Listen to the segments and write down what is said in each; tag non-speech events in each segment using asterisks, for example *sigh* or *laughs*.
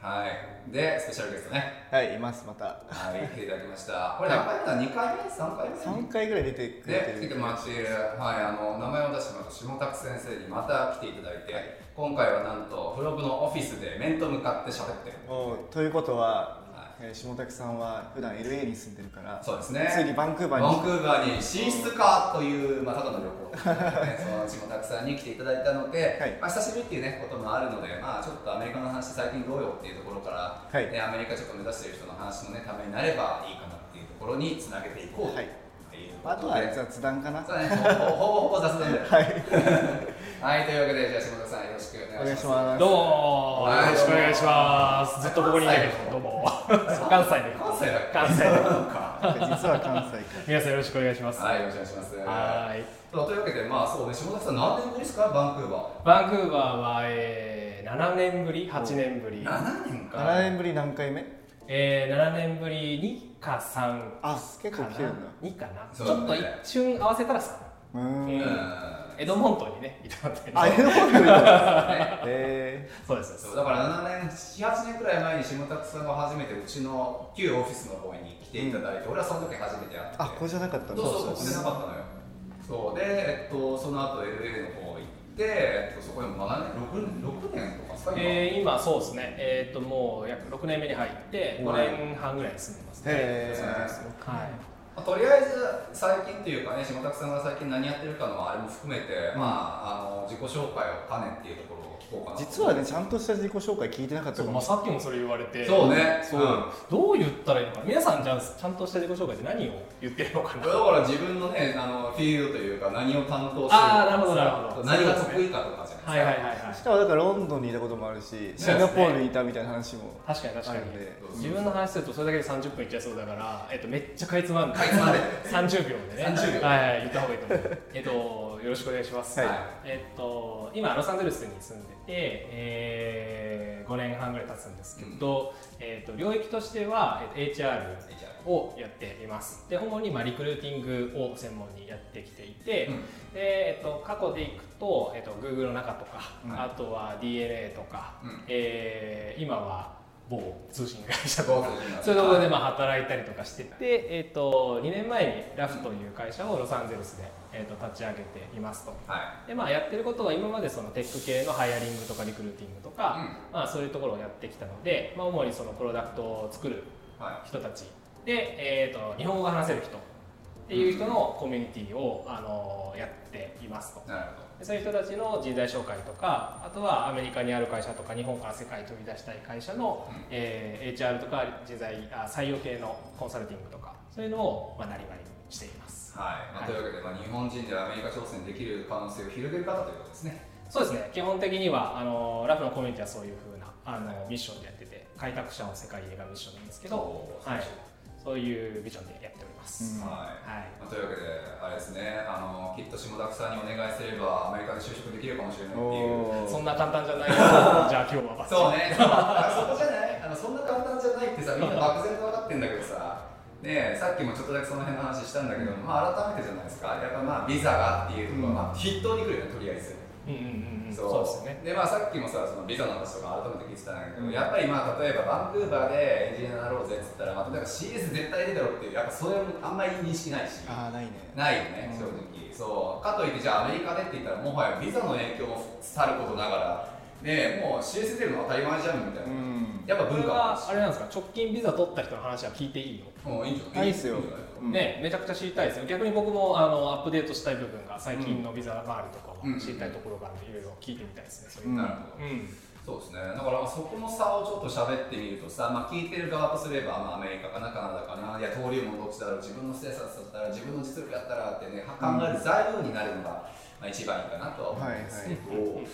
はい。でスペシャルゲストね。はい、います、また。はい *laughs* 来ていただきました。これ何回目だ2回目？3回目？三回ぐらい出てくれてる。で来てもらっている、はい、あの名前を出してもらった下拓先生にまた来ていただいて、今回はなんとフログのオフィスで面と向かって喋ってる。おということは、はえー下滝さんは普段 LA に住んでるから、そうですね。ついにバンクーバーに。バンクーバーに進出かという、まあ、ただの旅行、*laughs* ね、その下拓さんに来ていただいたので、はい。まあ、久しぶりっていう、ね、こともあるので、まあ、ちょっとアメリカの話最近どうよっていうところから、はい。ね、アメリカちょっと目指している人の話の、ね、ためになればいいかなっていうところにつなげていこうとはいあとは雑談かな。そうだね、ほぼほぼ雑談で。はい。*laughs* はい、というわけで、じゃあ、下田さん、よろしくおお願いします。どうもはいよろしくお願いします。ずっとここにいないけど、どうも。関西で。関西だ関西で。実は関西か皆さんよろしくお願いします。はい、よろしくお願いします。はい。というわけで、まあ、そうね、下田さん、何年ぶりですか、バンクーババンクーバーは、えー、7年ぶり ?8 年ぶりー。7年か。7年ぶり何回目？えー、7年ぶり2か3あ、結かな構来てるんだ。2かな、ねちょっと一瞬合わせたら3。うーうんん。エドモントンにね、いたんだけどあ、えの本当にえそうです。そうですそうだから7年、7、8年くらい前に下拓さんが初めてうちの旧オフィスの方に来ていただいて、俺はその時初めて会って。ー。あ、これじゃなかったそうそうそう、ここでなかったのよ。そうで、えっと、その後 LA の方そこでも7年、6, 6年とかですか、今えー、今そうですね、えー、ともう約6年目に入って5年半ぐらい住んでますね。へそうなんですよ。はい。まあとりあえず最近っていうかね下拓さんが最近何やってるかのあれも含めて、まああの自己紹介を兼ねっていうところ実はね、ちゃんとした自己紹介聞いてなかったそうまあ。さっきもそれ言われて。そうね。そう、うん。どう言ったらいいのか皆さんじゃあちゃんとした自己紹介って何を言ってるのかな？だから自分のねあのフィールドというか何を担当してるあーなるほどなるほど。何が得意かとかじゃはないいですか、はいはいはいしかもだからロンドンにいたこともあるし、シンガポールにいたみたいな話も。確かに確かに。自分の話するとそれだけで30分いっちゃいそうだから、えっと、めっちゃかいつまんで。かいつまんで。*laughs* 30秒でね。30秒。はいはい言った方がいいと思う。えっとよろしくお願いします、はい。えっと今ロサンゼルスに住んでて、えー、5年半ぐらい経つんですけど、えっと領域としては、えっと HR をやっています。で主にまあリクルーティングを専門にやってきていて、うん。でえっと、過去でいくと、えっと、Google の中とか、うん。あとは DNA とか、うん。えー今は某通信会社とかそういうところでまあ働いたりとかしてて、えっと2年前にラフという会社をロサンゼルスで、えっと立ち上げていますと。はでまあ、やってることは今までそのテック系のハイアリングとかリクルーティングとか、まあ、そういうところをやってきたので、まあ、主にそのプロダクトを作るいは人たちで、えー、と日本語が話せる人っていう人のコミュニティを、あのやっていますと。いなるほでそういう人たちの人材紹介とかあとはアメリカにある会社とか日本から世界に飛び出したい会社の、うん。えー HR とか人材あ採用系のコンサルティングとかそういうのを、まあ、なりわいにしています。どはい、まあ、というわけで、まあ、日本人でアメリカ挑戦できる可能性を広げる方ということですね。そうですね。基本的にはあのラフのコミュニティはそういうふうなあのミッションでやってて開拓者を世界へがミッションなんですけど、そうはい、そういうビジョンでやっております、うん。はい。はい。まあ、というわけで、あれですね、あのきっと下田さんにお願いすれば、アメリカで就職できるかもしれないっていう。そんな簡単じゃない。*laughs* じゃあ今日はそうね、そこじゃない。あの、そんな簡単じゃないってさ、みんな漠然と分かってんだけどさ、ねえ、さっきもちょっとだけその辺の話したんだけど、まあ、改めてじゃないですか、やっぱまあ、ビザがっていうところが、まあ、筆頭に来るよね、とりあえず。うんうんうんうん。そう。ですよね。でまあ、さっきもさそのビザの話とか改めて聞いてたんだけど、やっぱりまあ例えばバンクーバーでエンジニアになろうぜっつったら、まあ、例えば CS 絶対出たろうっていうやっぱそれもあんまり認識ないし。あー、ないね。ないよね、うん。正直。そう。かといってじゃあアメリカでって言ったらもはやビザの影響もさることながらねもう CS 出るの当たり前じゃんみたいな、うん。やっぱ文化。もはあれなんですか？直近ビザ取った人の話は聞いていいの、もういいんじゃない？ないっすよ。いいんじゃない？うん。ねめちゃくちゃ知りたいですよ。逆に僕もあのアップデートしたい部分が最近のビザ周りとかうん。は知りたいところがあるのでいろいろ聞いてみたいですね。そういううんなるほど、うんそうですね、だからそこの差をちょっと喋ってみるとさ、まあ、聞いてる側とすれば、まあ、アメリカかな、カナダかな、いや、登竜門どっちだろう、自分のステータスだったら、自分の実力やったらってね、考える材料になるのが、まあ、一番いいかなとは思うんですけど、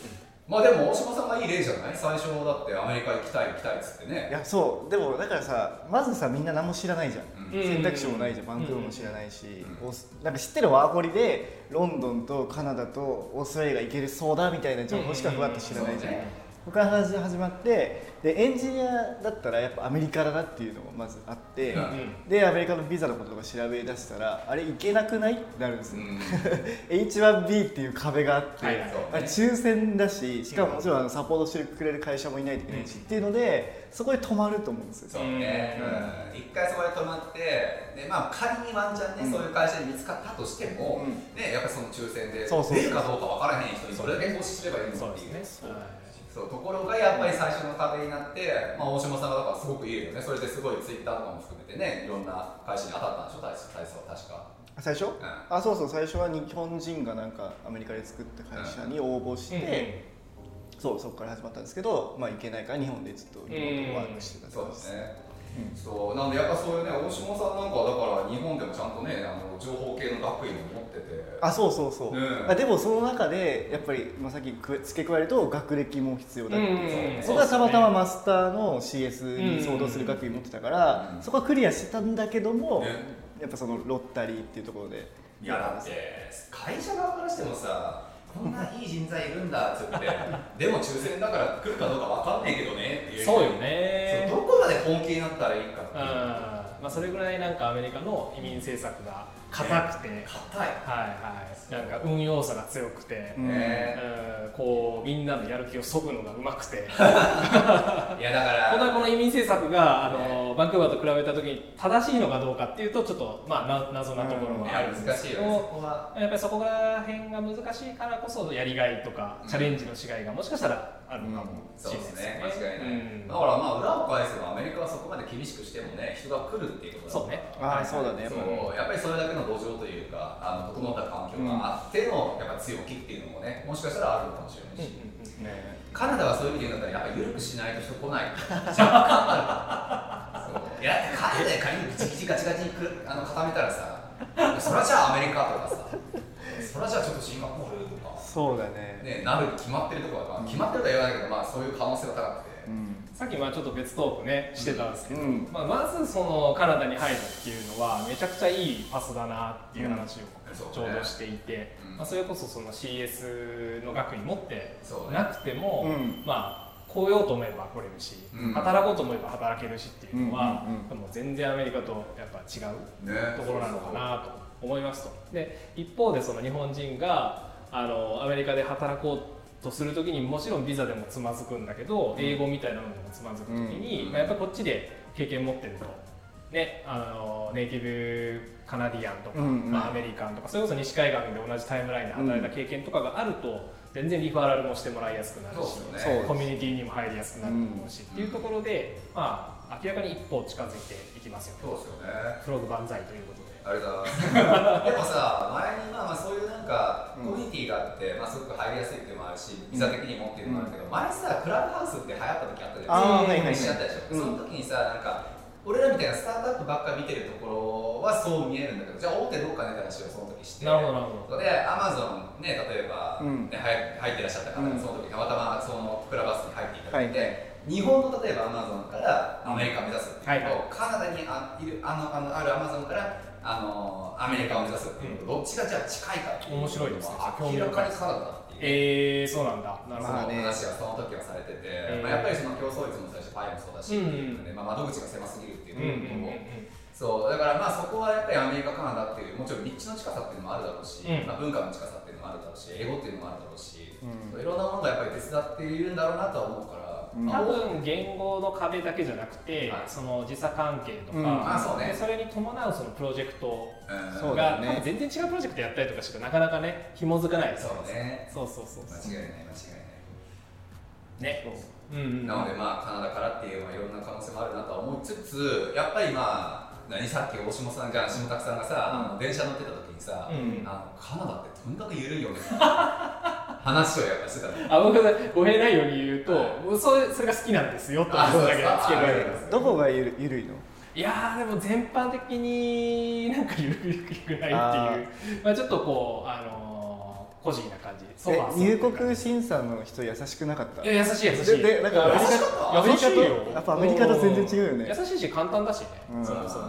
まあでも大島さんがいい例じゃない？最初だってアメリカ行きたい行きたいっつっていねやそう。でもだからさまずさみんな何も知らないじゃん、うん。選択肢もないじゃん。バンクーバーも知らないし、うん。なんか知ってるワーホリでロンドンとカナダとオーストラリアが行けるそうだみたいな情報しかふわっと知らないじゃん、そうね。ここから話が始まってでエンジニアだったらやっぱアメリカだなっていうのがまずあって、うん。でアメリカのビザのこととか調べ出したらあれ行けなくないってなるんですよ、うん。H1B っていう壁があって、はいねあれ抽選だししかももちろんサポートしてくれる会社もいないといけないし、っていうのでそこで止まると思うんですよ。そうね、うん。一回そこで止まってで、まあ、仮にワンチャンね、うん。そういう会社に見つかったとしても、うん。ね、やっぱりその抽選でそうそうそう出るかどうかわからへん人にそれだけ投資すればいいのっていう。ですねそうところがやっぱり最初の壁になって、まあ、大島さんがだからすごくいいよね。それですごいツイッターとかも含めてねいろんな会社に当たったんでしょ大使大使は確か、最初、うん。あそうそう最初は日本人がなんかアメリカで作った会社に応募して、そうそこから始まったんですけど、まあ、行けないから日本でずっとリモートワークしてたそうですね、そう。なんでやっぱそういうね大島さんなんかはだから日本でもちゃんとねあの情報系の学位も持ってて。あそうそうそう、うんあでもその中でやっぱり、まあ、さっきく付け加えると学歴も必要だっていう、うんそこはたまたまマスターの CS に相当する学位持ってたから、うんそこはクリアしてたんだけども、ね。やっぱそのロッタリーっていうところで。いやだって会社側からしてもさこんないい人材いるんだっつって *laughs* でも抽選だから来るかどうかわかんないけどねっていう。そうよね。どこまで本気になったらいいかってう。ん。いうまあ、それぐらいなんかアメリカの移民政策が硬くて、硬い。はいはい。なんか運用さが強くて、うん。ねうん。こうみんなのやる気をそぐのがうまくて。*laughs* いやだから。本当はこの移民政策があのバンクーバーと比べた時に正しいのかどうかっていうとちょっとまあな謎なところいはあやるんですけど。難しいよね。そこはやっぱりそこら辺が難しいからこそやりがいとかチャレンジのしがいがもしかしたらあるかもしそうでれないですすね。ね。間違いない、うん。だからまあ裏を返せばアメリカはそこまで厳しくしてもね人が来るっていうことそうね。あーそうだねそうやっぱりそれだけの土壌というかあの整った環境があってのやっぱ強気っていうのもねもしかしたらあるのかもしれないし、ね。カナダはそういう意味で言うんだったらやっぱり緩くしないと人来ない。若干あるいやカナダで仮にギチギチガチガチにくるあの固めたらさそれはじゃあアメリカとかさそれはじゃあちょっとシンガポールとか。そうだね。ね、なるに決まってるところだから、決まってるとは言わないけど、まあ、そういう可能性が高くて、うんさっきまあちょっと別トークねしてたんですけど、うん。まあ、まずそのカナダに入るっていうのはめちゃくちゃいいパスだなっていう話をちょうどしていて、うん。まあ、それこそその CS の学位持ってなくても、うんまあ来ようと思えば来れるし、うん。働こうと思えば働けるしっていうのは、うんうんうん。もう全然アメリカとやっぱ違うね。ところなのかなと思いますと。で一方でその日本人があのアメリカで働こうとするときにもちろんビザでもつまずくんだけど英語みたいなのでもつまずくときに、うん。まあ、やっぱりこっちで経験持ってると、ね、あのネイティブカナディアンとか、まあ、アメリカンとかそれこそ西海岸で同じタイムラインで働いた経験とかがあると全然リファラルもしてもらいやすくなるしコミュニティにも入りやすくなると思うし、っていうところで、まあ、明らかに一歩近づいていきますよそうですよね。フログ万歳ということで。ありがとうございます。*laughs* でもさ、前にまあまあそういうなんか、うんコミュニティがあって、まあすごく入りやすいっていうのもあるし、ビザ的にもっていうのもあるけど、前さ、クラブハウスって流行った時あったじゃないですか。あーはいはいったでしょ。うんその時にさ、なんか、俺らみたいなスタートアップばっか見てるところはそう見えるんだけど、じゃあ大手どうかねって話をその時して。なるほどなるほどで、アマゾンね、例えば、うんね、入入ってらっしゃった方がうんその時たまたまそのクラブハウスに入っていただいて、はい日本の例えばアマゾンからアメリカを目指すっていうと、はい。はいカナダにあいるあのあのあるアマゾンからあのアメリカを目指すっていうと、どっちがじゃあ近いかっていう面白いですね。明らかにカナダだっていう。えー、そうなんだ。なるほど。まあね話がその時はされてて、えーまあ、やっぱりその競争率も最初パイもそうだし、うん。ねまあ、窓口が狭すぎるっていううんうんうんのも、そうだからまあそこはやっぱりアメリカ、カナダっていうもちろん立地の近さっていうのもあるだろうし、うん。まあ、文化の近さっていうのもあるだろうし英語っていうのもあるだろうし、うん。いろんなものがやっぱり手伝っているんだろうなとは思うから、多分言語の壁だけじゃなくて、はい。その時差関係とか、うん。あそうね。でそれに伴うそのプロジェクトが、よね。多分全然違うプロジェクトやったりとかしてなかなかね紐づかない。ですよそうね。そうそうそうそう。間違いない間違いない。ね。う。んうん。なのでまあカナダからっていうまあいろんな可能性もあるなとは思いつつやっぱりまあ何さっき大下さんが下拓さんがさ、あの電車乗ってた時にさ、うん。あのカナダってとにかく緩いよね *laughs* 話をやっぱしてたの。あ僕が語弊ないように言うと、はい。もうそれそれが好きなんですよとあいうことだけそうですか。付け加えてあます。どこがゆるゆるいの？いやーでも全般的になんかゆるくないってあいう。まあちょっとこうあのーコジーな感じ入国審査の人優しくなかった？いや優しい優しい。ででなんかアメリカアメリカと優しいよ。やっぱアメリカと全然違うよね。優しいし簡単だしね、うん。そもそも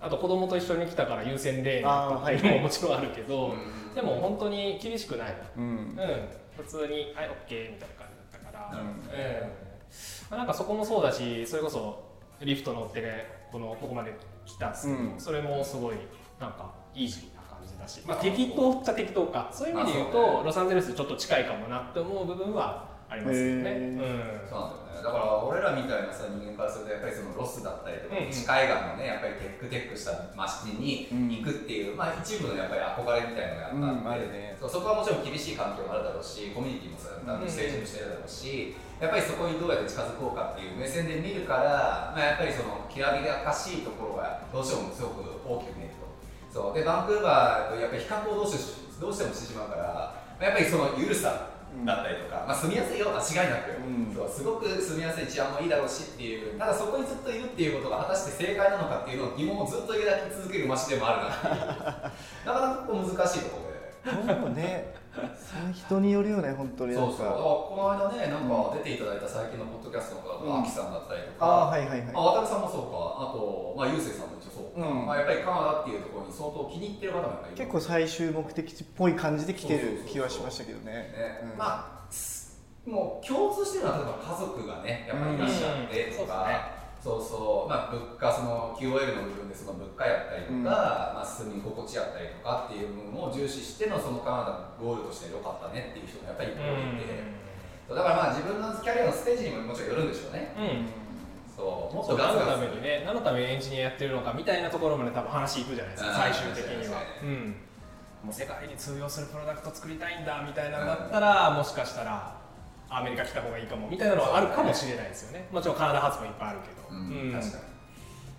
あと子供と一緒に来たから優先レーンっていうのももちろんあるけど、うん。でも本当に厳しくないうんうん、普通に「はい OK」みたいな感じだったから、うん。まあなんかそこもそうだしそれこそ Lyft 乗ってねこのここまで来たんですけど、うん。それもすごいなんかイージーな感じだし、まあ、適当っちゃ適当か。そういう意味で言うとロサンゼルスちょっと近いかもなって思う部分はありますよね。うん。そうなんだよ。ねだから俺らみたいなさ人間からするとやっぱりそのロスだったりとか、西海岸のねやっぱりテックテックした街に行くっていう、まあ一部のやっぱり憧れみたいなのがあったんで、うんあるね。そうそこはもちろん厳しい環境もあるだろうしコミュニティもさあのうん成長してるだろうし、やっぱりそこにどうやって近づこうかっていう目線で見るから、まあ、やっぱりそのきらびやかしいところがどうしてもすごく大きく見えると。そう。でバンクーバーとやっぱり比較をどうしてどうしてもしてしまうからやっぱりその緩さだったりとか、まあ、住みやすいよ間違いなく、うん。そうすごく住みやすい治安もいいだろうしっていうただそこにずっといるっていうことが果たして正解なのかっていうのを疑問をずっと抱き続ける街でもあるなっていう。*laughs* なかなか難しいところで。そうねその人によるよね本当に。そうそう。この間ねなんか出ていただいた最近のポッドキャストの方うん。アキさんだったりとか、ああはいはいはい。まあ、渡さんもそうか。あと、まあ、ゆうせいさんも一応そうか、うん。まあ、やっぱりカナダっていうところに相当気に入ってる方もいる結構最終目的地っぽい感じで来てる気はしましたけどね。ね。うん。まあすもう共通してるのは例えば家族がねやっぱりいらっしゃってとか、そうそう。まあ物価その QOL の部分でその物価やったりとか、うん。まあ、住み心地やったりとかっていう部分を重視してのそのカナダのゴールとして良かったねっていう人もやっぱりいっぱいいて、そうだからまあ自分のキャリアのステージにももちろんよるんでしょうね。うん。そう。もっそう何のとガツ。ガツためにね何のためにエンジニアやってるのかみたいなところまで多分話いくじゃないですかうん最終的には、うん、もう世界に通用するプロダクト作りたいんだみたいなのだったら、もしかしたらアメリカ来た方がいいかも。みたいなのはあるかもしれないですよね。もちろんカナダ発もいっぱいあるけど、うん。確かに。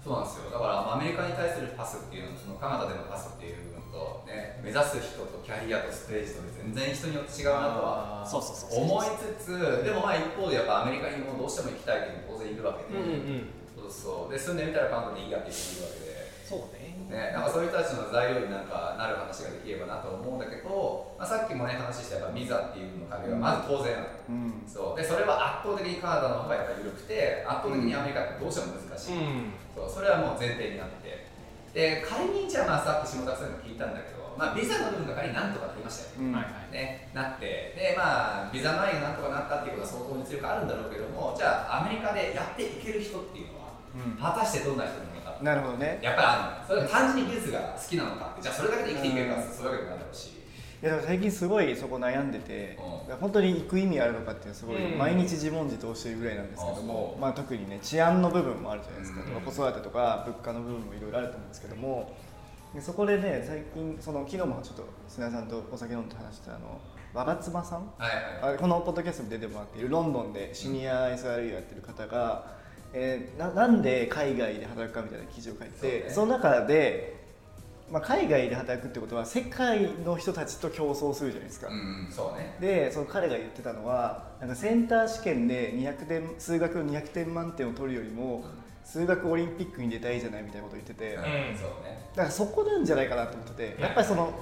そうなんですよ。だからまあアメリカに対するパスっていうのとそのカナダでのパスっていう部分とね目指す人とキャリアとステージとで全然人によって違うなとはそうそうそうそう。思いつつでもまあ一方でやっぱアメリカにもどうしても行きたいっていうのも当然いるわけで、うんうんうん。そうそう。で住んでみたらカナダでいいやっていう人もいるわけで。そうねね、なんかそういう人たちの材料になんかなる話ができればなと思うんだけど、まあ、さっきもね話したやっぱビザっていうの壁がまず当然ある、うん。そう。でそれは圧倒的にカナダの方がやっぱり緩くて圧倒的にアメリカってどうしても難しい、うん。そう。それはもう前提になって。で仮にじゃあまあさっき下田さんが聞いたんだけど、まあ、ビザの部分が仮になんとかなりましたよ。ね、うん。はいはい。ね、なって。でまあビザ内容なんとかなったっていうことは相当に強くあるんだろうけどもじゃあアメリカでやっていける人っていうのはうん。果たしてどんな人なのかなるほどね。やっぱりあるのそれが単純に技術が好きなのかじゃあそれだけで生きていけるかそういうわけでもないだろうし、いやでも最近すごいそこ悩んでて、う本当に行く意味あるのかっていうのはすごいうん。毎日自問自答してるぐらいなんですけどあも、そうまあ、特にね治安の部分もあるじゃないですか、うん。子育てとか物価の部分もいろいろあると思うんですけどもでそこでね最近その昨日もちょっと砂さんとお酒飲んで話したあの我妻さん？はいはいあこのポッドキャストに出てもらっているロンドンでシニア SRE をやってる方が、えーななんで海外で働くかみたいな記事を書いてね。その中で、まあ、海外で働くってことは世界の人たちと競争するじゃないですか。うんそうね。でその彼が言ってたのはなんかセンター試験で200点数学の200点満点を取るよりも数学オリンピックに出たいじゃないみたいなことを言ってて、うんそうね。らそこなんじゃないかなと思っててや。っぱりその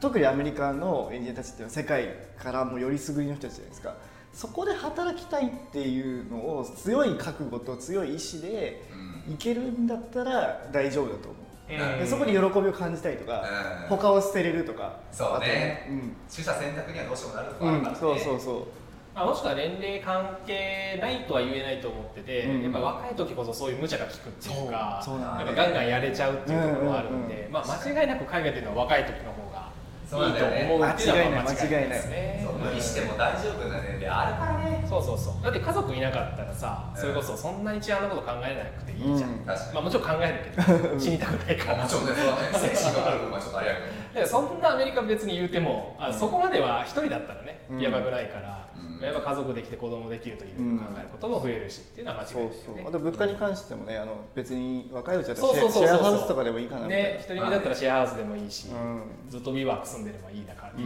特にアメリカのエンジニアたちっていうのは世界からもよりすぐりの人たちじゃないですかそこで働きたいっていうのを強い覚悟と強い意志でうん。いけるんだったら大丈夫だと思う、うん。でそこに喜びを感じたりとか、うん。他を捨てれるとかそうね。あとうん。取捨選択にはどうしてもなるとこうんあるからね、そうそうそうまあ、もしくは年齢関係ないとは言えないと思ってて、うん。やっぱ若い時こそそういう無茶が効くっていうかそうそうなんだなんかガンガンやれちゃうっていうところもあるんで、うんうんまあ、間違いなく海外っていうのは若い時の方がいいと思うっていうのはまあ間違いない。ですね無理しても大丈夫な年齢あるからね。そうそうそう。だって家族いなかったらさそれこそそんなに治安のこと考えなくていいじゃん、うん。確かに。まあ、もちろん考えるけど死にたくないから。もちろんね。そうだね精神があ分はちょっとあれやけど。でそんなアメリカ別に言うてもあそこまでは一人だったらね、うん。やばくないから、うんやっぱ家族できて子供できるという考えることも増えるしっていうのは間そ違いうないですよね。そうあと物価に関してもねあの別に若いうちだったらそうそうそうそう。シェアハウスとかでもいいかなみたいな、ね一人身だったらシェアハウスでもいいし、うん。ずっとビワーク住んでればいいだから、*laughs*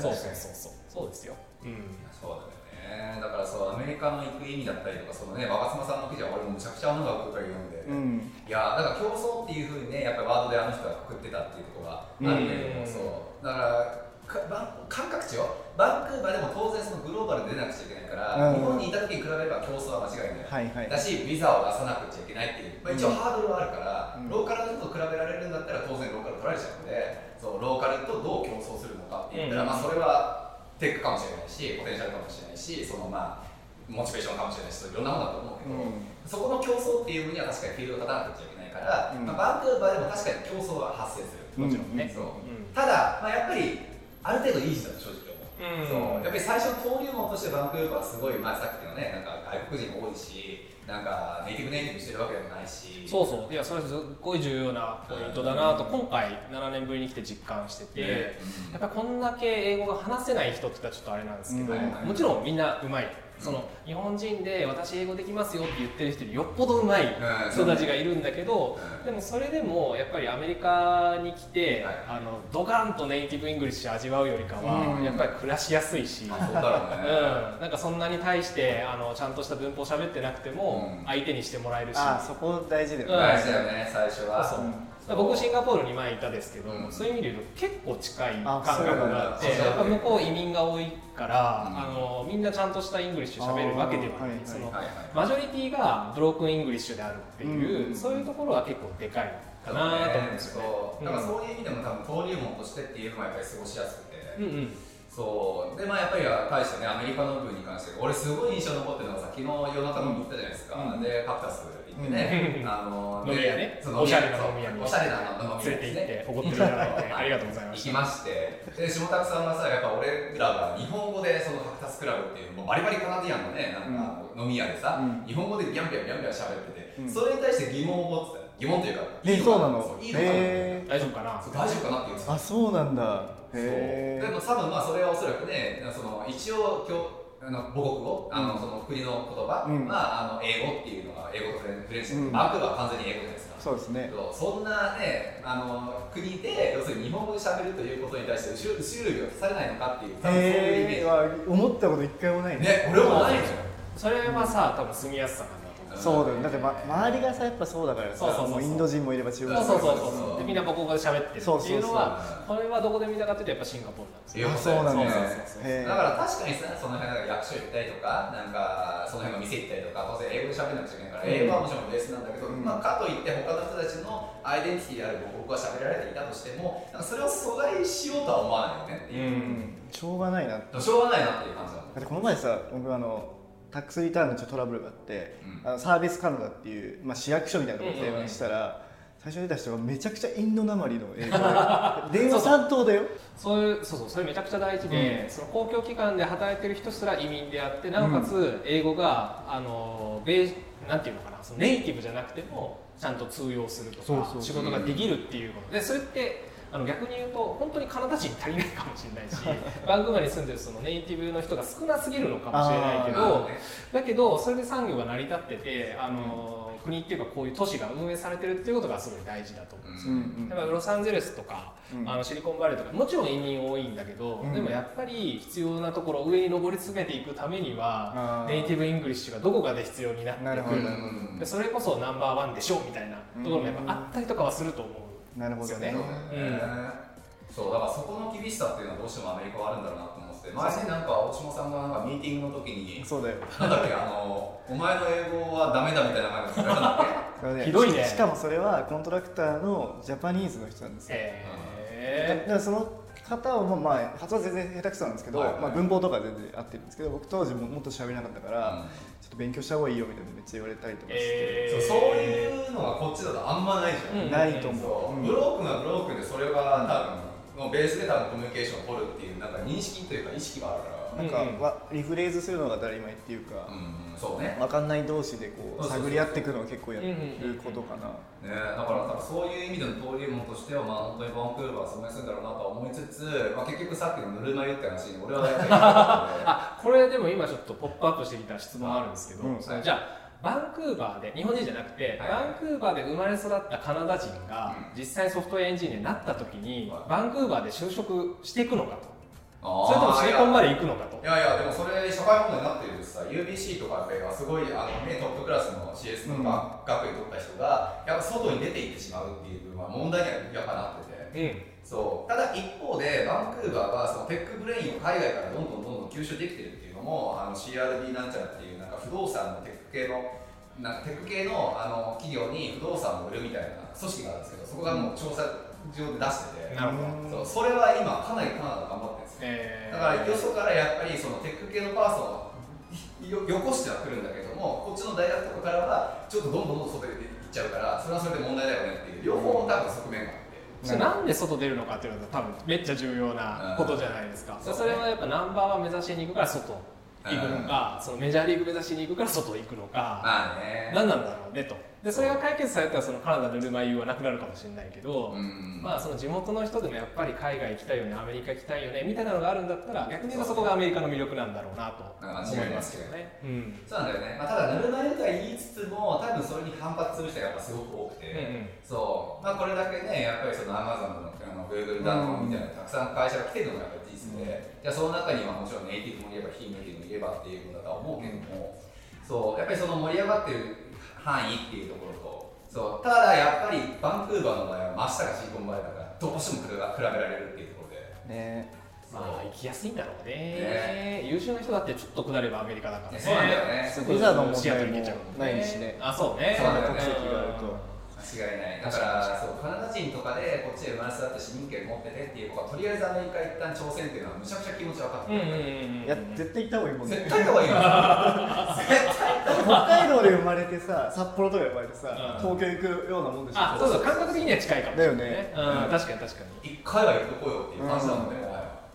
そうそうそうそう。そうですよ、うん、そうだよね。だからそうアアメリカの行く意味だったりとかそのね若妻さんの記事は俺もむちゃくちゃ音楽ばっかり読んで、うん。いやだから競争っていうふうにねやっぱりワードであの人がくくってたっていうところがあるけれども、うん。そう。だから感覚値よバンクーバーでも当然そのグローバルで出なくちゃいけないから、うん。日本にいた時に比べれば競争は間違いない、はいはい。だしビザを出さなくちゃいけないっていう、まあ、一応ハードルはあるから、うん。ローカルと比べられるんだったら当然ローカル取られちゃうのでそうローカルとどう競争するのかって言ったら、うん。まあ、それはテックかもしれないしポテンシャルかもしれないしそのまあモチベーションかもしれないしいろんなものだと思うけど、うん。そこの競争っていう分には確かにフィールドを立たなくちゃいけないから、うん。まあ、バンクーバーでも確かに競争は発生する、もちろんね。そう。うん。ただ、まあ、やっぱりある程度いい時だと正直思う、うん。そう。やっぱり最初登竜門としてバンクーバーはすごい、まあ、さっきのねなんか外国人も多いしなんかネイティブネイティブしてるわけでもないし。そうそう。いやそれすっごい重要なポイントだなと今回7年ぶりに来て実感してて、ね。やっぱりこんだけ英語が話せない人って言ったらちょっとあれなんですけど、うん。もちろんみんなうまいその日本人で私英語できますよって言ってる人よりよっぽどうまいうん人たちがいるんだけど、うんでもそれでもやっぱりアメリカに来て、はい。あのドカンと native English 味わうよりかは、うん。やっぱり暮らしやすいし、そうだろうね、うん、なんかそんなに対してあのちゃんとした文法喋ってなくてもうん。相手にしてもらえるし、あそこ大事だようん。ね、大事だよね最初は。そう僕シンガポールに前いたですけど、うん。そういう意味で言うと結構近い感あ覚があってやっぱ向こう移民が多いから、うん。あのみんなちゃんとした English 喋るわけではない、あーはいはいそのはいはいマジョリティが broken English であるっていう、うん。そういうところは結構でかいかなと思うんですよね。そう。だからそういう意味でも多分登竜門としてっていうのはやっぱり過ごしやすくて、うんうん。そう。でまあやっぱり対してねアメリカの部に関して俺すごい印象に残ってるのがさ昨日夜中飲み行ったじゃないですか、うん。でカプタス行ってね、あの飲み屋ね。おしゃれな飲み屋に。おしゃれな飲み屋連れて行っですねてっていただいて。ありがとうございました。行きまして。で下拓さんがさやっぱ俺らが日本語でそのカクタスクラブっていうもうバリバリカナディアンのねなんか飲み屋でさ、うん。日本語でギャンビャンギャンビャン喋ってて、うんそれに対して疑問を持ってた疑問というかえいいそうなの？そういいのかな？へ大丈夫かな？大丈夫かなって言ってた。あそうなんだ。そう。へでも多分まあそれはおそらくねその一応今日あの母国語あのその国の言葉、うん。まああの英語っていうのが英語とフレンフレンチ、うん。バンクーバーは完全に英語じゃないですか。そうですね。そんなねあの国で要するに日本語で喋るということに対して後ろ後ろ指をされないのかっていう多分そういうイメージ。思ったこと一回もないね。ね俺もないのよ。それはさ多分住みやすさなんだと思う。そうだよだって、ま、周りがさやっぱそうだからさそうそうそうそう。もうインド人もいれば中国人も。そうそうそうそうそう。でみんな母国語で喋ってるっていうのはこれはどこで見たかっていうとやっぱシンガポールなんですよ。そうなんだ。そうそうそうへえ。だから確かにさその辺なんか役所行ったりとかなんかその辺の店行ったりとか当然英語で喋らなくちゃいけないから、うん。英語はもちろんベースなんだけど、うんまあ、かといって他の人たちのアイデンティティである母国語が喋られていたとしてもなんかそれを阻害しようとは思わないよねっていう、しょうがないなだしょうがないなっていう感じなのってこの前さ僕あのタックスリターンのちょっとトラブルがあって、うん。あのサービスカナダっていう、まあ、市役所みたいなところに電話したら、最初に出た人がめちゃくちゃインドなまりの英語で電話担当だよ。そういう。そうそう。それめちゃくちゃ大事で、その公共機関で働いてる人すら移民であってなおかつ英語が、あのベーなんていうのかな。そのネイティブじゃなくてもちゃんと通用するとかそうそう。仕事ができるっていうこと。でそれってあの逆に言うと本当にカナダ人足りないかもしれないし *laughs* バンクーバーに住んでるそのネイティブの人が少なすぎるのかもしれないけどだけどそれで産業が成り立っててあの、国っていうかこういう都市が運営されてるっていうことがすごい大事だと思うんですよ。うんうんやっぱロサンゼルスとか、うん。あのシリコンバレーとかもちろん移民多いんだけど、うん。でもやっぱり必要なところ上に上り詰めていくためには native English がどこかで必要になってくる。なるほどうんでそれこそナンバーワンでしょうみたいなところもやっぱあったりとかはすると思うなるほどね。そうだよね。そうだからそこの厳しさっていうのはどうしてもアメリカはあるんだろうなと思ってて前になんか大島さんがなんかミーティングの時にそうだよ。なんだっけあのお前の英語はダメだみたいな感じで言われたんだねひどいね。ししかもそれはコントラクターのジャパニーズの人なんですよ。へだからその方はまあまあ発音全然下手くそなんですけど、はい。はいまあ、文法とか全然合ってるんですけど僕当時ももっと喋れなかったから、うん。ちょっと勉強した方がいいよみたいなめっちゃ言われたりとかして、えそうそうっちだとあんまないじゃん、うんないとそ思う、う。ん。うブロークンはブロークンでそれが多分のベースで多分コミュニケーションを取るっていうなんか認識というか意識があるから。なん。か、うんうんわリフレーズするのが当たり前っていうか、うん、そうね。分かんない同士でこう探り合っていくのが結構やることかな、ねだから多分そういう意味での登竜門としてはまあ本当にバンクーバーはそんなにするんだろうなとは思いつつ、まあ、結局さっきのぬるま湯って話に俺はやっぱりあこれでも今ちょっとポップアップしてきた質問あるんですけど、うん。じゃあバンクーバーで日本人じゃなくて、はい。バンクーバーで生まれ育ったカナダ人がうん。実際ソフトウェアエンジニアになった時に、はい。バンクーバーで就職していくのかと。それともシリコンバレー行くのかと。いやいやでもそれ社会問題になってるさ UBC とかがすごいあの、ね、トップクラスの CS の学学位取った人がやっぱ外に出て行ってしまうっていう部分は問題にはやっぱなってて。うんそう。ただ一方でバンクーバーはその tech brain を海外からどんどんどんどん吸収できてるっていうのもあの CBRE なんちゃらっていうなんか不動産のテック系のなんかテック系のあの企業に不動産を売るみたいな組織があるんですけどそこがもう調査上で出してて、なるほど。そうそれは今かなりカナダ頑張ってるんですよ。えー。だからよそからやっぱりそのテック系のパーソンをよよこしてはくるんだけどもこっちの大学とかからはちょっとどんどんどん外で行っちゃうからそれはそれで問題だよねっていう両方多分側面があって。それなんで外出るのかっていうのが多分めっちゃ重要なことじゃないですか、うん。それはやっぱナンバーワン目指しに行くから外行くのか、そのメジャーリーグ目指しに行くから外行くのか、まあね。何なんだろうねと。でそれが解決されたらそのカナダのルマイユはなくなるかもしれないけど、うん。まあその地元の人でもやっぱり海外行きたいよねアメリカ行きたいよねみたいなのがあるんだったら逆に言うとそこがアメリカの魅力なんだろうなと思いますけどね。うん。そうなんだよね、まあ、ただぬるま湯とは言いつつも多分それに反発する人がやっぱすごく多くて、うんうん。そう。まあこれだけねやっぱりそのアマゾンのあの Google だのみたいなたくさん会社が来てるのがやっぱり事実で、じゃあその中にはもちろんネイティブもいれば非ネイティブもいればっていうことだとは思うけども、そうやっぱりその盛り上がってる範囲っていうところと。そうただやっぱりバンクーバーの場合は真下がシリコンバレーだからどうしても比べられるっていうところで。ね。まあ行きやすいんだろうね。ね。優秀な人だってちょっと下ればアメリカだからね。そうなんだよね。ビザの問題もシアトル行けちゃうないしね。あそうね。そうだ国籍があると。間違いない。だからそうカナダ人とかでこっちで生まれ育って市民権持っててっていう子はとりあえずアメリカ一旦挑戦っていうのはむちゃくちゃ気持ち分かってる、いや絶対行った方がいいもんね。絶対行った方がいいよ絶対北海道で生まれてさ札幌とかで生まれてさうん。東京行くようなもんでしょ。あそうそう感覚的には近いかもしれないだよね。うん。確かに確かに。一回は行っとこうよっていう感じなので、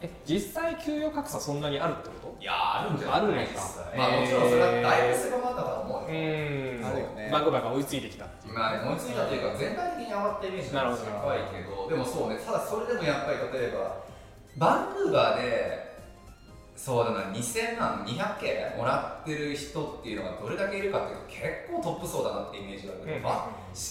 え実際給与格差そんなにあるってこと？いやあるんじゃない？あるのかですか？まあもちろんそれはだいぶ狭まったとは思う。よ、うん。あるよね。バンクーバーが追いついてきたっていう。まあ、思いついたというか全体的に上がったイメージが高いけどでもそうねただそれでもやっぱり例えばバンクーバーでそうだな2000万 200K もらってる人っていうのがどれだけいるかっていうと結構トップ層だなってイメージがあるけど、うん。まあ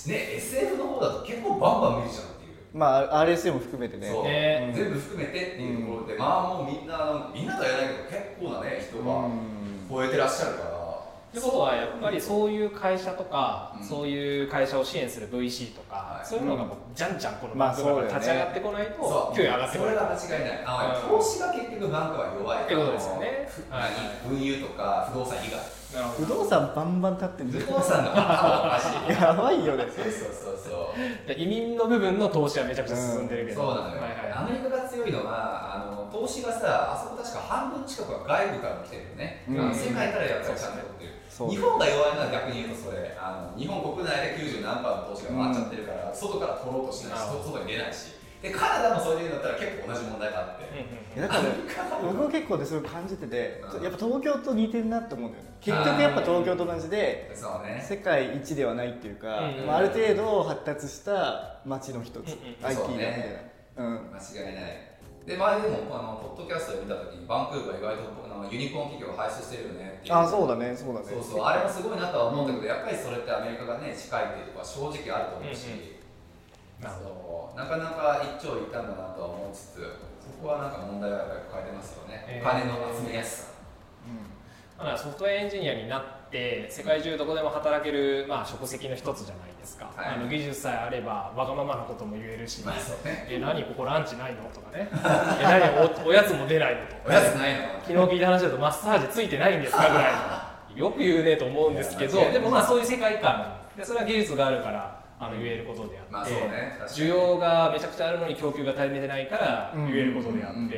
ね、SF の方だと結構バンバン見るじゃん。まあ RSA も含めてね。そう。ね。全部含めてっていうところで、まあもうみんなみんなとは言えないけど結構なね人がうん。超えてらっしゃるから、ってことはやっぱりそういう会社とか、うん。そういう会社を支援する VC とか、はい。そういうのがもうじゃんじゃんこのが立ち上がってこないとそう。給与上がってこないそれが間違いない。あうん。投資が結局バンクは弱いってことですよね。ふはい。何運輸とか不動産以外不動産バンバン立ってんじ不動産の頭おかしいゃんやばいよね。そうそうそうそう。ど移民の部分の投資はめちゃくちゃ進んでるけど、そうなのよ、はいはい。アメリカが強いのはあの投資がさあそこ確か半分近くは外部から来てるよね、うん。世界からやっぱりちゃんと取ってるそう日本が弱いのは逆に言うとそれあの日本国内で90何パーの投資が回っちゃってるから、外から取ろうとしないし外に出ないしでカナダもそういうのだったら結構同じ問題があって、だから僕も結構でそれを感じててうん。やっぱ東京と似てるなって思うんだよね。結局やっぱ東京と同じで世界一ではないっていうか、うんまあ、ある程度発達した街の一つ、うんうん IT みたいな、ね。うん。間違いない。で前でもあのポッドキャストで見た時にバンクーバー意外とあのユニコーン企業を輩出してるよねっていう。あそうだね。そうだね。そうそう。あれもすごいなとは思ったけど、やっぱりそれってアメリカがね近いっていうところは正直あると思うし、うんうんなるそうなかなか一長一短だなとは思いつつそこはなんか問題はやっぱり抱えてますよね、えー。お金の集めやすさ。だからソフトウェアエンジニアになって世界中どこでも働ける、まあ、職責の一つじゃないですか、はい。あの技術さえあればわがままなことも言えるし、まあね。え何ここランチないの？とかね。え何おおやつも出ないの？とおやつないの？昨日聞いた話だとマッサージついてないんですかぐらいの。よく言うねと思うんですけどでもまあそういう世界観。でそれは技術があるからあの言えることであって、需要がめちゃくちゃあるのに供給が足りてないからうん。言えることであって、うん。っ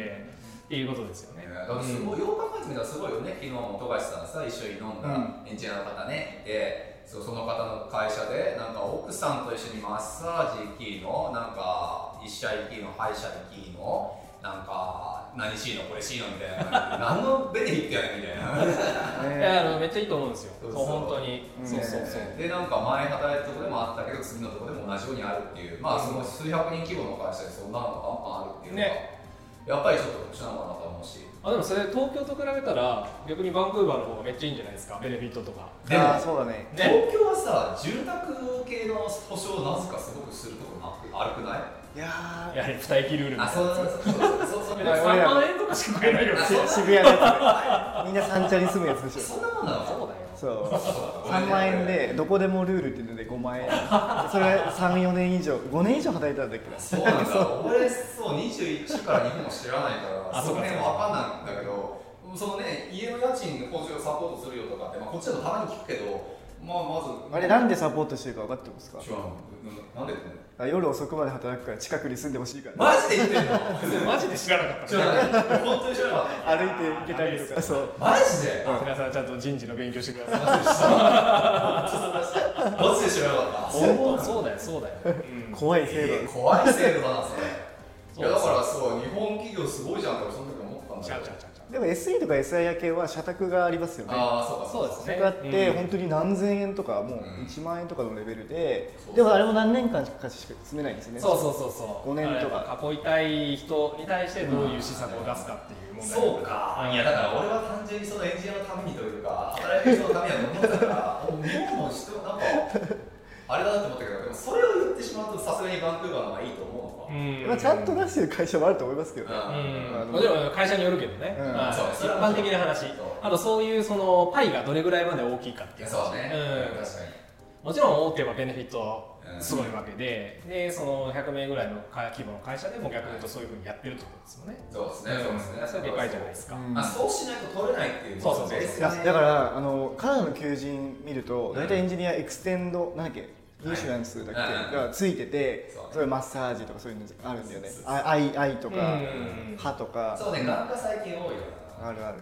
ていうことですよね。だからすごい、よう考えてみたらすごいよね。昨日も富樫さんさ一緒に飲んだエンジニアの方ねいてそうその方の会社でなんか奥さんと一緒にマッサージ行きのなんか一社行きの歯医者行きのなんか何しいのこれしいのみたいな何のベネフィットやねんみたいな。いやあのめっちゃいいと思うんですよ。そう本当に、うん。そうそうそう。でなんか前働いたところでもあったけど次のところでも同じようにあるっていう。まあその数百人規模の会社でそんなのがあるっていうのは、ね。やっぱりちょっと特殊なのかなと思うし。あでもそれ東京と比べたら逆にバンクーバーの方がめっちゃいいんじゃないですか？ベネフィットとか。でもああそうだね。東京はさ住宅系の保証をなぜかすごくするとこなく悪くない？いやー。やはり二駅ルールみたいな。あそうそうそうそうそうそう。3万円とかしか買えないよ渋谷のやつで。みんな三茶に住むやつでしょ。そんなもんなの？そうだよ。そう。3万円でどこでもルールっていうので5万円。それ34年以上5年以上働いたんだっけな。そうなんだ。俺そう21から日本を知らないからあその辺わかんないんだけどそのね家の家賃の補助をサポートするよとかって、まあ、こっちだとたまに聞くけどまあまず。あれなんでサポートしてるか分かってますか？ななんであ夜遅くまで働くから近くに住んでほしいから。マジで言ってんの？*laughs* マジで知らなかった。知らない本当に知らなかっ歩いて行けたりとか。そう。たマジで？皆さんちゃんと人事の勉強してください。マジで知らなかった。そうそうだよそうだよ、う *laughs* ん怖い制度えー怖い制度だなそれ。いやだからそう日本企業すごいじゃんっその時思ったんだけど。ちゃうちゃうちゃうでも SE とか SI 系は社宅がありますよね。ああそうかそうですね。社宅あって、うん本当に何千円とかもううん1万円とかのレベルで、そうでもあれも何年間しか住めないんですよねそうそうそうそう。五年とか。囲いたい人に対してどういう施策を出すかっていう問題そうか。いやだから俺は単純にそのエンジニアのためにというか働いてる人のためにはと思ってたから *laughs* もう日本の人なんかあれだなと思ったけどでもそれを言ってしまうとさすがにバンクーバーの方がいいと思うのまあ、ちゃんと出してる会社もあると思いますけどね、もちろん。会社によるけどね、うん。まあそう。一般的な話。そう。あとそういうそのパイがどれぐらいまで大きいかっていう話そうね、うん。確かに。もちろん大手はベネフィットすごいわけで、でその100名ぐらいの規模の会社でも逆に言うとそういうふうにやってるってことですよね。そうですね、そうですね。それでかいじゃないですか。うん。あ、そうしないと取れないっていう。そうそうそうベースいやがねだからあのカナダの求人見ると大体エンジニアエクステンドなんだっけインシュランスだけがついててそれマッサージとかそういうのあるんだよね。愛愛とかうん。歯とか。そうね、眼科最近多いよな。あるある。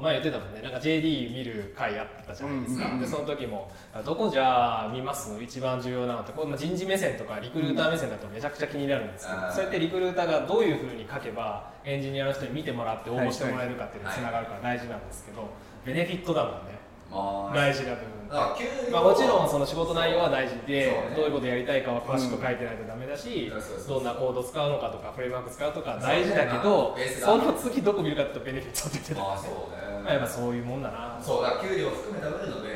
前言ってたもんね、なんか JD 見る回あったじゃないですか、でその時も、どこじゃあ見ますの一番重要なのって、これ人事目線とかリクルーター目線だとめちゃくちゃ気になるんですけど、うん。そうやってリクルーターがどういうふうに書けば、エンジニアの人に見てもらって応募してもらえるかっていうのにつながるから大事なんですけど、ベネフィットだもんね、まあ、大事な部分まあ、もちろんその仕事内容は大事で、ね。どういうことやりたいかは詳しく書いてないとダメだし、うんどんなコード使うのかとかフレームワーク使うとか大事だけどその次どこ見るかっていうとベネフィットって言ってた。まあそうね。ま *laughs* あやっぱそういうもんだな。そうだ、給料を含めた上でのベ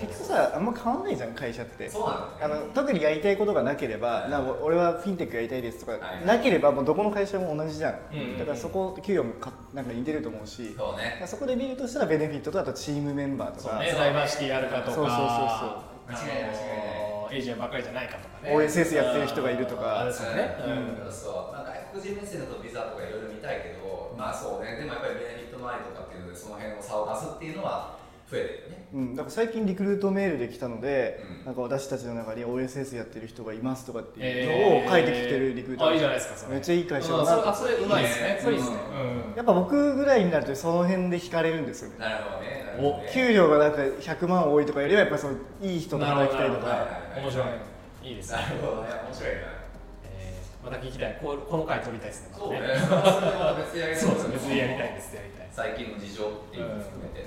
結局さあんま変わんないじゃん会社って。そうなんだよね。あの特にやりたいことがなければ、な俺はフィンテックやりたいですとか、はい。なければもうどこの会社も同じじゃん、うんだからそこ給与もかなんか似てると思うし、そうね。そこで見るとしたらベネフィットとあとチームメンバーとか、そうねダイバーシティあるかとかそうそうそうそう。あ間違いない間違いのエイジアンばっかりじゃないかとかね OSS やってる人がいるとか。あれですよね、うん、そう、なんか外国人目線だとビザとかいろいろ見たいけど、まあそうね、でもやっぱりベネフィット周りとかっていうので、その辺の差を出すっていうのは増えてね。うん、だから最近リクルートメールで来たので、うん。なんか私たちの中に OSS やってる人がいますとかっていうのを書いてきてるリクルーターあいいじゃないですかめっちゃいい会社だなあそれうまいですね。いいね。やっぱ僕ぐらいになるとその辺で惹かれるんですよね。なるほどね。給料がなんか100万多いとかよりはやっぱそのいい人と働きたいとか。ほど面白い。いいですね。なるほどね、面白いね。えーまた聞きたい。こうこの回取りたいですね *laughs* そうね、別にやりたいそうです別にやりたいです。やりたい最近の事情っていうのも含めて、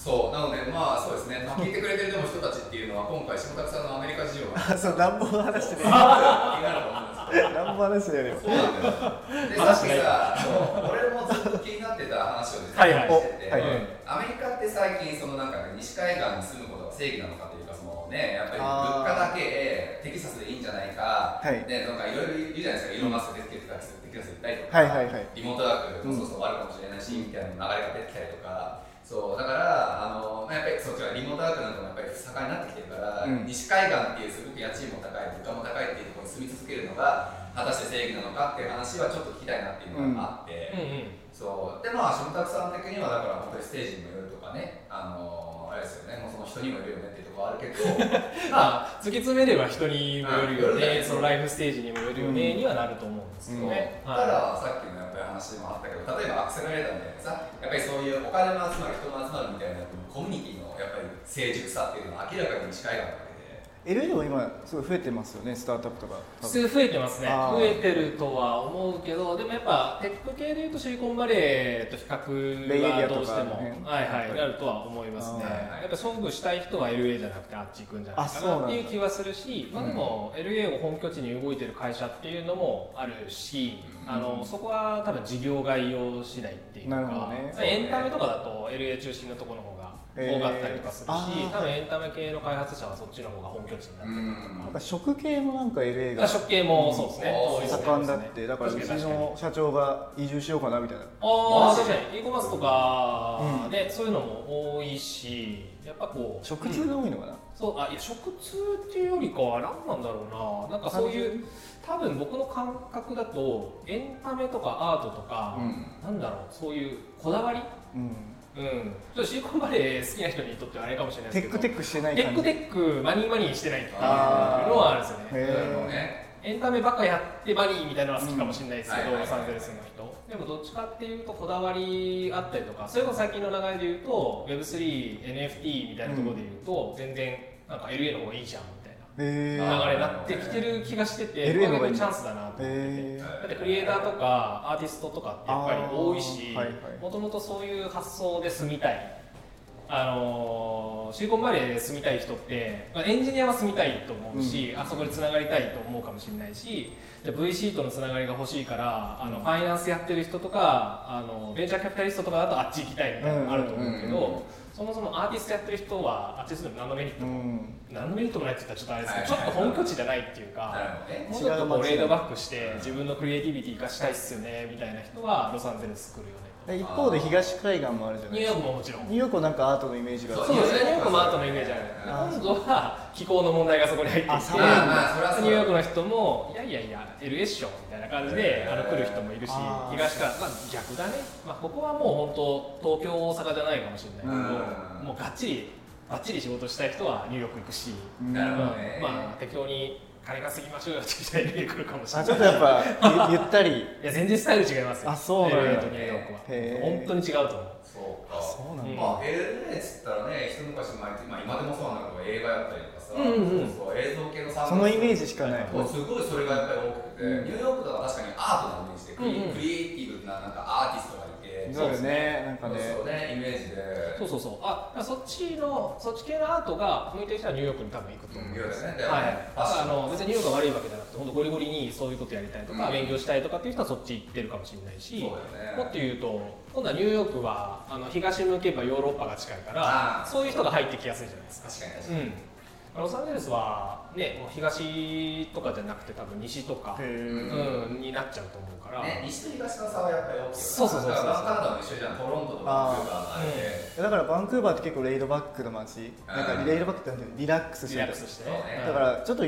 そうなのでまあそうですね、まあ、聞いてくれてるでも人たちっていうのは今回下拓さんのアメリカ事情があ *laughs* そう乱暴な話で。気になると思うんですけど乱暴な話よ。そうなんだよ。でさっきさそう俺もずっと気になってた話を実はいはい。はしてて、はい。アメリカって最近そのなんか、ね、西海岸に住むことが正義なのかというかそのねやっぱり物価だけテキサスでいいんじゃないか、はい。でなんかいろいろ言うじゃないですか、イーロンマスクでテキサステキサス行ったりとか、はいはいはい。リモートワークもそうそうあるかもしれないし、みたいな流れが出てきたりとか、そうだからあのまあやっぱりそっちはリモートワークなんかもやっぱり盛んになってきてるから、うん。西海岸っていうすごく家賃も高い、物価も高いっていうところに住み続けるのが果たして正義なのかっていう話はちょっと聞きたいなっていうのがあって。うんうん。そう。でまあ下拓さん的にはだから本当にステージにもよるとかねあのあれですよねもうその人にもよるよねっていうところはあるけど *laughs* まあまあ突き詰めれば人にもよるよねそのライフステージにもよるよねにはなると思うんですけどね、たださっきの話もあったけど例えばアクセラレーターみたいなさやっぱりそういうお金の集まる人の集まるみたいなコミュニティのやっぱり成熟さっていうのは明らかに近いわけで LA も今すごい増えてますよねスタートアップとか。普通増えてますね。増えてるとは思うけどでもやっぱテック系でいうとシリコンバレーと比較はどうしても、はいはいなるとは思いますね。やっぱ勝負したい人は LA じゃなくてあっち行くんじゃないかなっていう気はするし、まあ、でも LA を本拠地に動いてる会社っていうのもあるし、あのそこは多分事業概要次第っていうかエンタメとかだと LA 中心のところの方が多かったりとかするし、えー。多分エンタメ系の開発者はそっちの方が本拠地になってるなん。か食系もなんか LA が食系もそうですね、うん。多いですね盛んだってだからうちの社長が移住しようかなみたいな。ああ確かに e コマースとかね、そういうのも多いしやっぱこう食通が多いのかな、そうあいや食通っていうよりかは何なんだろうな。なんかそういう多分僕の感覚だとエンタメとかアートとか、うん。なんだろうそういうこだわりうん、うん、ちょっとシリコンバレー好きな人にとってはあれかもしれないですけどテックテックしてないテ感じ。ックテックマニーマニーしてないっていうのはあるんですよね。へー。なるほどねエンタメばっかやってマニーみたいなのは好きかもしれないですけど、うんロサンゼルスの人。でもどっちかっていうとこだわりあったりとかそれこそ最近の流れで言うと Web3NFT みたいなところで言うと、全然なんか LA の方がいいじゃん流れになってきてる気がしてて、これチャンスだなと思ってだってクリエイターとかアーティストとかってやっぱり多いしもともとそういう発想で住みたい。あのーシリコンバレーで住みたい人って、まあ、エンジニアは住みたいと思うし、あそこでつながりたいと思うかもしれないしじゃあ VC とのつながりが欲しいからあのファイナンスやってる人とかあのベンチャーキャピタリストとかだとあっち行きたいみたいなのもあると思うけど、うんうんうんうんそもそもアーティストやってる人はあっちするの何のメリットも、うん。何のメリットもないって言ったらちょっとあれですけど、はい。ちょっと本拠地じゃないっていうか。なるほどね。もうちょっとこレイドバックして自分のクリエイティビティ生かしたいっすよねみたいな人はロサンゼルス来るよ一方で東海岸もあるじゃないニューヨですかークももちろん。ニューヨークもなんかアートのイメージがそうですね。ニューヨークもアートのイメージある。あ今度は気候の問題がそこに入ってきて。ニューヨークの人もいやいやいや LA っしょみたいな感じであの来る人もいるし東からまあ逆だね。まあここはもう本当東京大阪じゃないかもしれないけどうん。もうがっちりばっちり仕事したい人はニューヨーク行くし。うんなるほどうん。ねまあ適当に金稼ぎましょうよって人は LA 来るかもしれない。あちょっとやっぱゆゆったり。*laughs* いや全然スタイル違いますよ。あそうなんだ LA とニューヨークはへー。本当に違うと思う。そうか。そうなんだ、うんまあ LA っつったらね一昔前まあ、今でもそうなんだけど映画やったりとかさ、うんうんうん。そうそう映像系のサそのイメージしかない。もうすごいそれがやっぱり多くて、うん。ニューヨークとか確かにアートなイメージでクリエイティブななんかアーティストがそうですねなんかねそうねイメージでそうそうそう。あ、そっちのそっち系のアートが向いてる人はニューヨークに多分行くと思う。ニューヨークですねではい。あの別にニューヨークが悪いわけじゃなくて、本当ゴリゴリにそういうことやりたいとか、うん勉強したいとかっていう人はそっち行ってるかもしれないし、そうだよねもっと言うと今度はニューヨークはあの東向けばヨーロッパが近いから、そういう人が入ってきやすいじゃないですか。確かに確かに、うん。ロサンゼルスはね、もう東とかじゃなくて多分西とか、うん、になっちゃうと思うから。ね、西と東の差はやっぱり大きい。よねそうそうそうそう。だからカナダも一緒じゃんトロントとか。バンクーバーのあれでだからバンクーバーって結構レイドバックの街。なんかレイドバックってなんていうの？リラックスしリて。ね。だからちょっと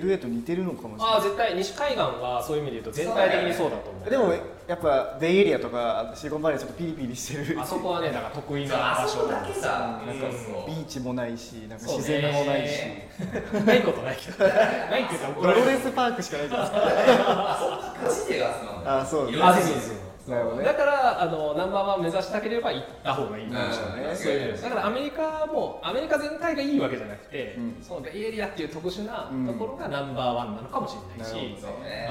LA と似てるのかもしれああない絶対。西海岸はそういう意味で言うと全体的にそうだと思う。でもやっぱベイエリアとかシリコンバレーちょっとピリピリしてる。あそこはねだから得意な場所。あそこだけさ、うん。なんかそう。ビーチもないしなんか自然もないし、*laughs* ないことないけど。*laughs* ないっていうかロレスパークしかないじゃないですか。あそんなガチ勢が集まるんだ。よあそう。いろんだからあのナンバーワン目指したければ行った方がいいかもしれない、うんそういう意味で。だからアメリカもアメリカ全体がいいわけじゃなくて、うん。そのベイエリアっていう特殊なうんところがナンバーワンなのかもしれないし、なるほそうね、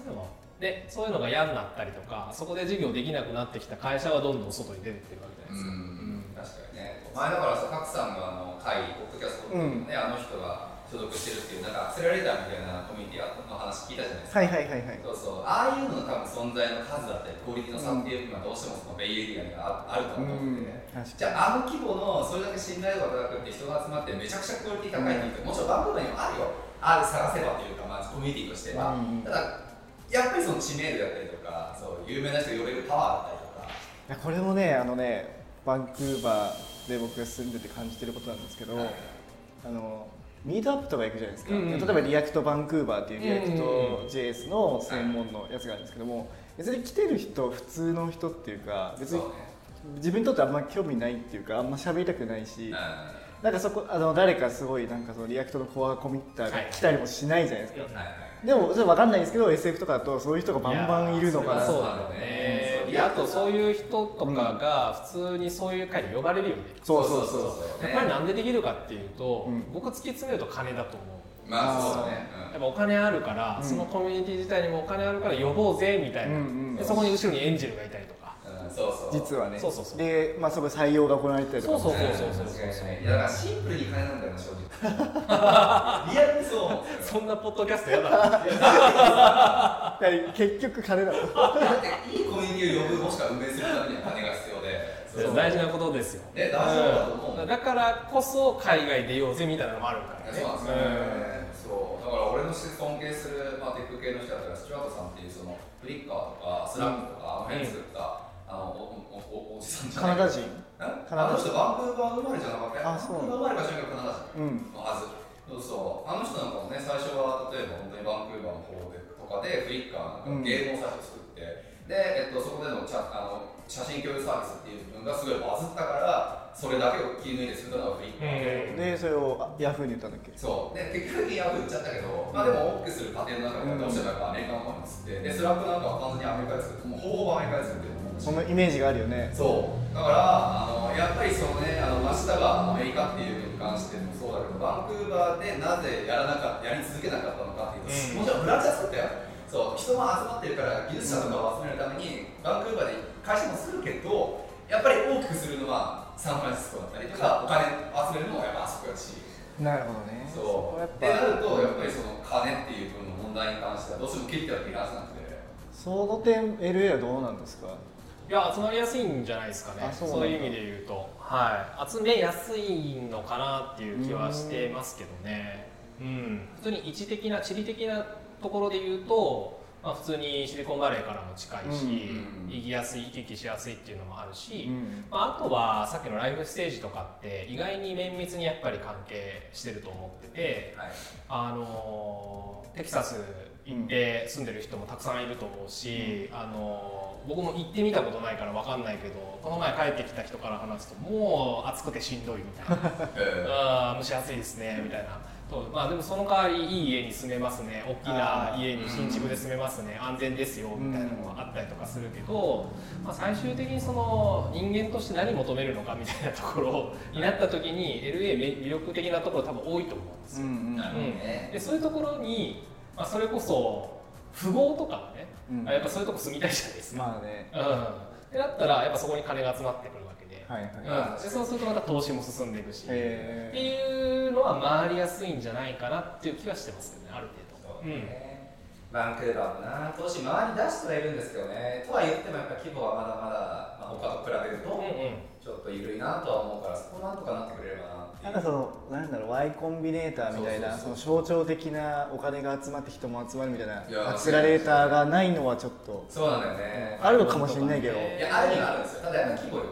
うん、でもでそういうのが嫌になったりとかそこで事業できなくなってきた会社はどんどん外に出てってるわけじゃないですか、確かにね。前だからさ賀来さんのあの会ポッドキャストのね、あの人が所属してるっていうなんかアクセラレーターみたいなコミュニティの話聞いたじゃないですか。はいはいはいはい。そうそう。ああいうのの多分存在の数だったりクオリティの差っていうのはどうしてもそのベイエリアにはああると思ううん。んで、確じゃああの規模のそれだけ信頼度が高くて人が集まってめちゃくちゃクオリティ高いっていうもちろんバンクーバーにもあるよ。ある探せばというか、まあ、コミュニティとして。は、うん。ただやっぱりその知名度だったりとかそう有名な人が呼べるパワーだったりとか。いやこれもねあのねバンクーバーで僕が住んでて感じてることなんですけど、はい。あのミートアップとか行くじゃないですか、うんうん例えばリアクトバンクーバーっていうリアクト JS の専門のやつがあるんですけども別に来てる人普通の人っていうか別に自分にとってあんま興味ないっていうかあんま喋りたくないし、うん。なんかそこあの誰かすごいなんかその React の core committer が来たりもしないじゃないですか、でもそれ分かんないんですけど SF とかだとそういう人がバンバンいるのかなそうなだねそうであとそういう人とかが普通にそういう会に呼ばれるよね、そうそうそうやっぱりなんでできるかっていうと、うん。僕突き詰めると金だと思う。まあそうだね、やっぱお金あるから、うん。そのコミュニティ自体にもお金あるから呼ぼうぜみたいな、そこに後ろにエンジェルがいたりとか実はね。そうそうそう。で、まあ、そこで採用が行われてたりとか。もそうそううんそうそうそういやだからシンプルに金なんだよな正直リアルにそうそんなポッドキャストやだ結局金だとだっていいコミュニティを呼ぶもしくは運営するためには金が必要でそそう大事なことですよえ大事だと思ううんだからこそ海外出ようぜみたいなのもあるからねそうだから俺の尊敬する、まあ、テック系の人たらスチュワートさんっていうそのフリッカーとかスラックとか、あの辺作った、あのおおおおじさんじゃない。カナダ人？え？カナダあの人バンクーバー生まれじゃなかったあそう。バンクーバー生まれかしらんけどカナダ人うん。のはずそう。そうあの人なんかもね最初は例えば本当にバンクーバーの方でとかでフリッカーなんかゲームを最初作って、で、えっと、そこでのチャあの写真共有サービスっていう部分がすごいバズったからそれだけを切り抜いて作ったのがフリッカー。で、でそれをあ Yahoo に言ったんだっけそう。で結局ヤフー売っちゃったけど、まあ、でも大きくする過程の中でどうしてもやっぱアメリカの方に移って。で Slack なんかは完全にアメリカで作ってもうほぼほぼアメリカで作ってそのイメージがあるよね。そう。だからあのやっぱりそのねあの真下がアメリカっていうのに関してもそうだけどバンクーバーでなぜやらなかったやり続けなかったのかっていうと、うん。もちろんブランチは作ったよそう人が集まってるから技術者とかを集めるためにバンクーバーで会社もするけどやっぱり大きくするのはサンフランシスコだったりとかお金集めるのもやっぱあそこだし。なるほどね。そう。やっってなるぱとやっぱりその金っていう分の問題に関してはどうしても切ってはいけないはずなんで。その点 LA はどうなんですか？いや集まりやすいんじゃないですかね。あそういう意味で言うと。はい。集めやすいのかなっていう気はしてますけどね。うん。普通に位置的な地理的なところで言うと、まあ、普通にシリコンバレーからも近いし、うん行きやすい行き来しやすいっていうのもあるし、うんまあ、あとはさっきのライフステージとかって意外に綿密にやっぱり関係してると思っててはい。あのテキサス行って住んでる人もたくさんいると思うし、あの僕も行ってみたことないから分かんないけどこの前帰ってきた人から話すともう暑くてしんどいみたいな。*laughs* えあー蒸し暑いですねみたいな。まあでもその代わりいい家に住めますね。大きな家に新築で住めますね。安全ですよみたいなのがあったりとかするけど、まあ、最終的にその人間として何求めるのかみたいなところになった時に LA 魅力的なところ多分多いと思うんですよ。うんうん。でそういうところに、まあ、それこそ富豪とかうん。やっぱそういうとこ住みたいじゃないですか。まあね。うん、ってなったらやっぱそこに金が集まってくるわけで,、はいはい。うん、でそうするとまた投資も進んでいくし、へっていうのは回りやすいんじゃないかなっていう気はしてますけどねある程度。そうね、バンクーバーもな。投資回り出してはいるんですけどね。とは言ってもやっぱ規模はまだまだ、まあ、他と比べるとちょっと緩いなとは思うからそこなんとかなってくれればなっていう。なんかそのなんだろう Y コンビネーターみたいなその象徴的なお金が集まって人も集まるみたいなアクセラレーターがないのはちょっとそうなんだよね。あるのかもしれないけど。いやあるにはあるんですよただやっぱ規模よ、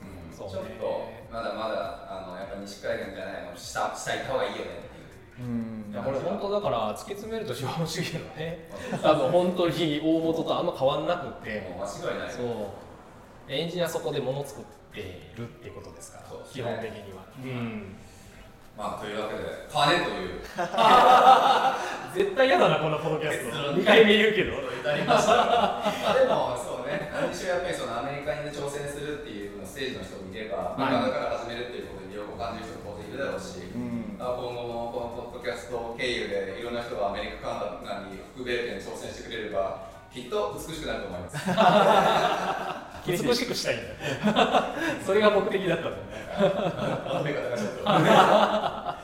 うんそうねちょっとまだまだあのやっぱ西海岸じゃないの下下行った方がいいよねううんこれ本当だから突き詰めると資本主義のね多分本当に大元とあんま変わんなくって間違いない。そう。エンジニアそこで物作ってるってことですからね。基本的には、うん。まあというわけで金という。*laughs* 絶対嫌だなこのポッドキャスト。2回目言うけど。でもそうね何しろやっぱりそのアメリカに挑戦するっていうステージの人もいれば、まあ、はいガから始めるっていうことに魅力を感じる人も当然いるだろうし、うんまあ、今後もこのポッドキャスト経由でいろんな人がアメリカカナダに北米圏に挑戦してくれればきっと美しくなると思います。美しくしたいんだよ。*laughs* それが目的だったんね *laughs* *laughs*